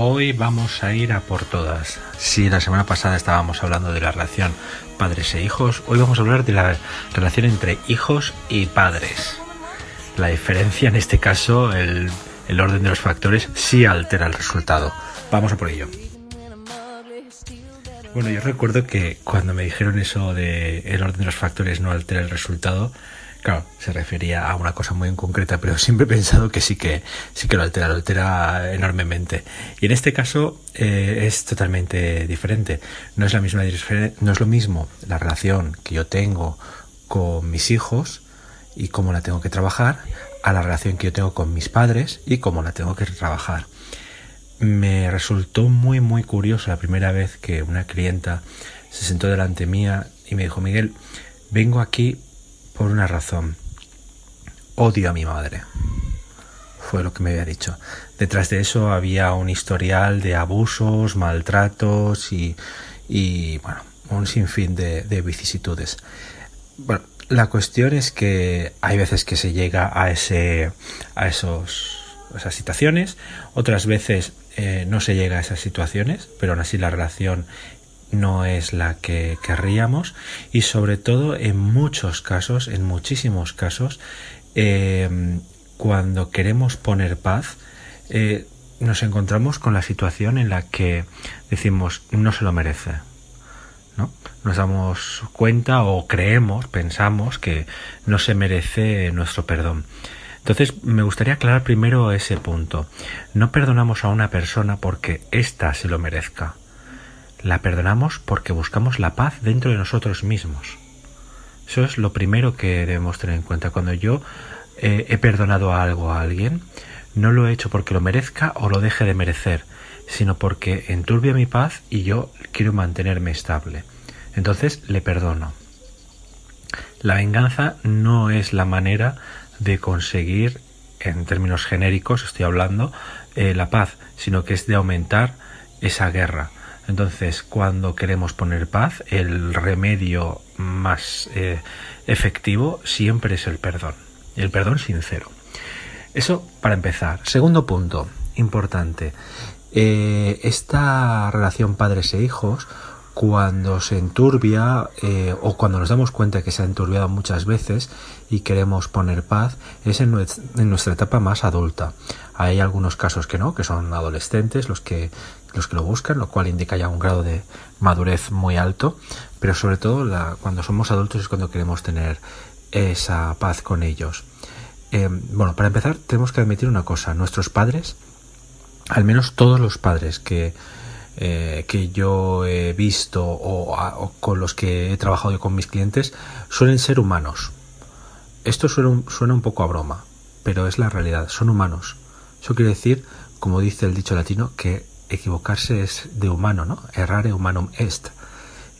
Hoy vamos a ir a por todas. Si la semana pasada estábamos hablando de la relación padres e hijos, hoy vamos a hablar de la relación entre hijos y padres. La diferencia en este caso, el, orden de los factores, sí altera el resultado. Vamos a por ello. Bueno, yo recuerdo que cuando me dijeron eso de el orden de los factores no altera el resultado, claro, se refería a una cosa muy en concreta, pero siempre he pensado que sí que sí que lo altera, lo altera enormemente. Y en este caso eh, es totalmente diferente. No es la misma no es lo mismo la relación que yo tengo con mis hijos y cómo la tengo que trabajar a la relación que yo tengo con mis padres y cómo la tengo que trabajar me resultó muy muy curioso la primera vez que una clienta se sentó delante mía y me dijo Miguel vengo aquí por una razón. Odio a mi madre. Fue lo que me había dicho. Detrás de eso había un historial de abusos maltratos y, y bueno un sinfín de, de vicisitudes. Bueno la cuestión es que hay veces que se llega a ese a esos esas situaciones otras veces eh, no se llega a esas situaciones, pero aún así la relación no es la que querríamos y sobre todo en muchos casos, en muchísimos casos, eh, cuando queremos poner paz, eh, nos encontramos con la situación en la que decimos no se lo merece. ¿no? Nos damos cuenta o creemos, pensamos que no se merece nuestro perdón. Entonces, me gustaría aclarar primero ese punto. No perdonamos a una persona porque ésta se lo merezca. La perdonamos porque buscamos la paz dentro de nosotros mismos. Eso es lo primero que debemos tener en cuenta. Cuando yo eh, he perdonado algo a alguien, no lo he hecho porque lo merezca o lo deje de merecer, sino porque enturbia mi paz y yo quiero mantenerme estable. Entonces le perdono. La venganza no es la manera de conseguir, en términos genéricos estoy hablando, eh, la paz, sino que es de aumentar esa guerra. Entonces, cuando queremos poner paz, el remedio más eh, efectivo siempre es el perdón, el perdón sincero. Eso para empezar. Segundo punto, importante. Eh, esta relación padres e hijos cuando se enturbia eh, o cuando nos damos cuenta que se ha enturbiado muchas veces y queremos poner paz es en, nuestra etapa más adulta. Hay algunos casos que no, que son adolescentes los que, los que lo buscan, lo cual indica ya un grado de madurez muy alto, pero sobre todo cuando somos adultos es cuando queremos tener esa paz con ellos. Eh, bueno, para empezar tenemos que admitir una cosa, nuestros padres, al menos todos los padres que eh, que yo he visto o, con los que he trabajado con mis clientes suelen ser humanos. Esto suena, suena un poco a broma, pero es la realidad, son humanos. Eso quiere decir, como dice el dicho latino, que equivocarse es de humano, ¿no? Errare humanum est.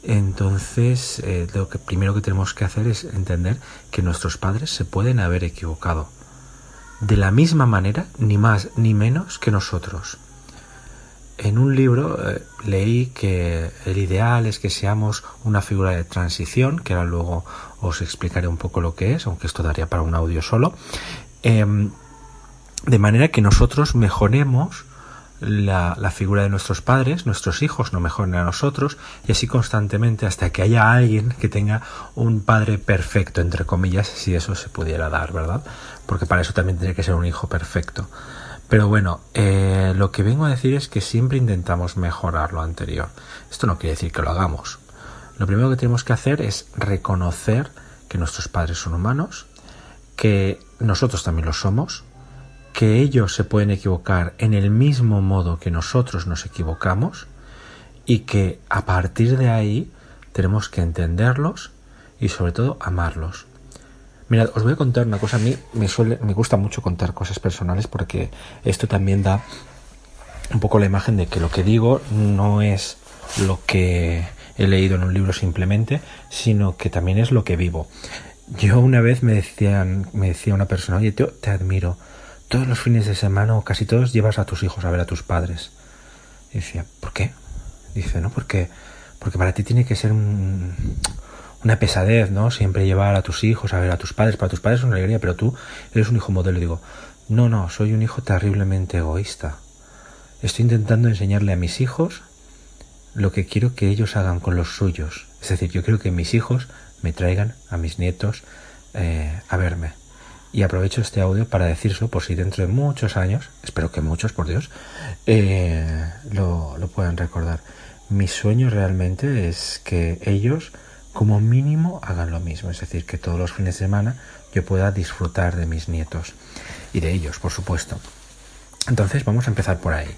Entonces, eh, lo que primero que tenemos que hacer es entender que nuestros padres se pueden haber equivocado. De la misma manera, ni más ni menos que nosotros en un libro eh, leí que el ideal es que seamos una figura de transición, que ahora luego os explicaré un poco lo que es, aunque esto daría para un audio solo, em, de manera que nosotros mejoremos la, la, figura de nuestros padres, nuestros hijos no mejoren a nosotros, y así constantemente hasta que haya alguien que tenga un padre perfecto, entre comillas, si eso se pudiera dar, ¿verdad? Porque para eso también tiene que ser un hijo perfecto. Pero bueno, eh, lo que vengo a decir es que siempre intentamos mejorar lo anterior. Esto no quiere decir que lo hagamos. Lo primero que tenemos que hacer es reconocer que nuestros padres son humanos, que nosotros también lo somos, que ellos se pueden equivocar en el mismo modo que nosotros nos equivocamos y que a partir de ahí tenemos que entenderlos y sobre todo amarlos. Mirad, os voy a contar una cosa. A mí me, suele, me gusta mucho contar cosas personales porque esto también da un poco la imagen de que lo que digo no es lo que he leído en un libro simplemente, sino que también es lo que vivo. Yo una vez me decían, me decía una persona, oye, tío, te admiro. Todos los fines de semana o casi todos llevas a tus hijos a ver a tus padres. Y decía, ¿por qué? Dice, no, porque, porque para ti tiene que ser un, una pesadez, ¿no? Siempre llevar a tus hijos a ver a tus padres. Para tus padres es una alegría, pero tú eres un hijo modelo. Y digo, no, no, soy un hijo terriblemente egoísta. estoy intentando enseñarle a mis hijos lo que quiero que ellos hagan con los suyos. Es decir, yo quiero que mis hijos me traigan a mis nietos eh, a verme. Y aprovecho este audio para decirlo por si dentro de muchos años, espero que muchos, por Dios, eh, lo, lo puedan recordar. Mi sueño realmente es que ellos como mínimo hagan lo mismo, es decir, que todos los fines de semana yo pueda disfrutar de mis nietos y de ellos, por supuesto. Entonces vamos a empezar por ahí.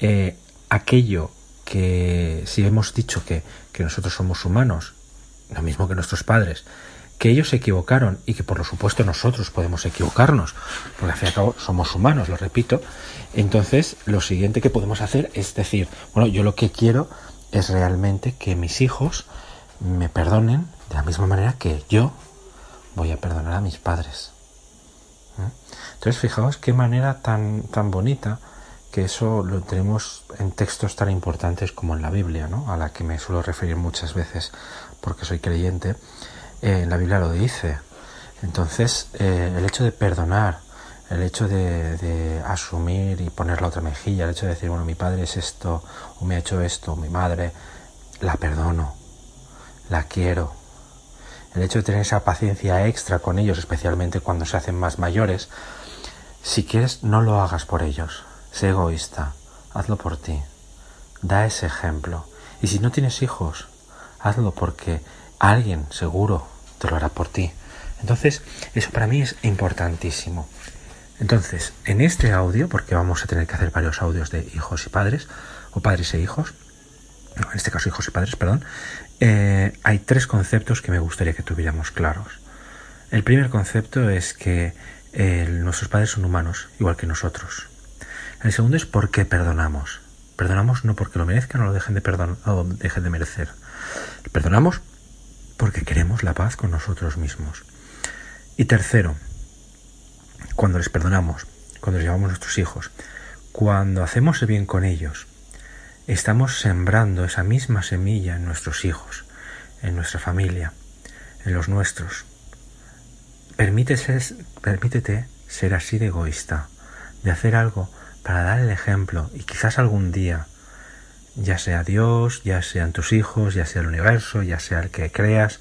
Eh, aquello que si hemos dicho que, que nosotros somos humanos, lo mismo que nuestros padres, que ellos se equivocaron y que por lo supuesto nosotros podemos equivocarnos, porque al fin y al cabo somos humanos, lo repito, entonces lo siguiente que podemos hacer es decir, bueno, yo lo que quiero es realmente que mis hijos me perdonen de la misma manera que yo voy a perdonar a mis padres. ¿Eh? Entonces, fijaos qué manera tan, tan bonita que eso lo tenemos en textos tan importantes como en la Biblia, ¿no? a la que me suelo referir muchas veces porque soy creyente. Eh, la Biblia lo dice. Entonces, eh, el hecho de perdonar, el hecho de, de, asumir y poner la otra mejilla, el hecho de decir, bueno, mi padre es esto, o me ha hecho esto, o mi madre, la perdono, la quiero. El hecho de tener esa paciencia extra con ellos, especialmente cuando se hacen más mayores, si quieres, no lo hagas por ellos. Sé egoísta, hazlo por ti. Da ese ejemplo. Y si no tienes hijos, hazlo porque alguien seguro te lo hará por ti. Entonces, eso para mí es importantísimo. Entonces, en este audio, porque vamos a tener que hacer varios audios de hijos y padres, o padres e hijos, en este caso hijos y padres, perdón, eh, hay tres conceptos que me gustaría que tuviéramos claros. El primer concepto es que nuestros padres son humanos, igual que nosotros. El segundo es por qué perdonamos. Perdonamos no porque lo merezcan o lo dejen de, o dejen de merecer. Perdonamos porque queremos la paz con nosotros mismos. Y tercero, cuando les perdonamos, cuando les llevamos a nuestros hijos, cuando hacemos el bien con ellos, estamos sembrando esa misma semilla en nuestros hijos, en nuestra familia, en los nuestros. Permítete, permítete ser así de egoísta, de hacer algo para dar el ejemplo y quizás algún día, ya sea Dios, ya sean tus hijos, ya sea el universo, ya sea el que creas,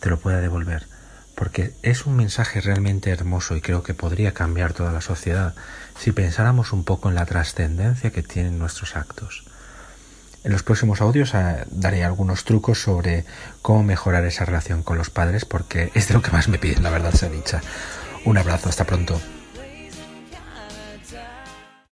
te lo pueda devolver. Porque es un mensaje realmente hermoso y creo que podría cambiar toda la sociedad si pensáramos un poco en la trascendencia que tienen nuestros actos. En los próximos audios eh, daré algunos trucos sobre cómo mejorar esa relación con los padres porque es de lo que más me piden, la verdad se dicha. Un abrazo, hasta pronto.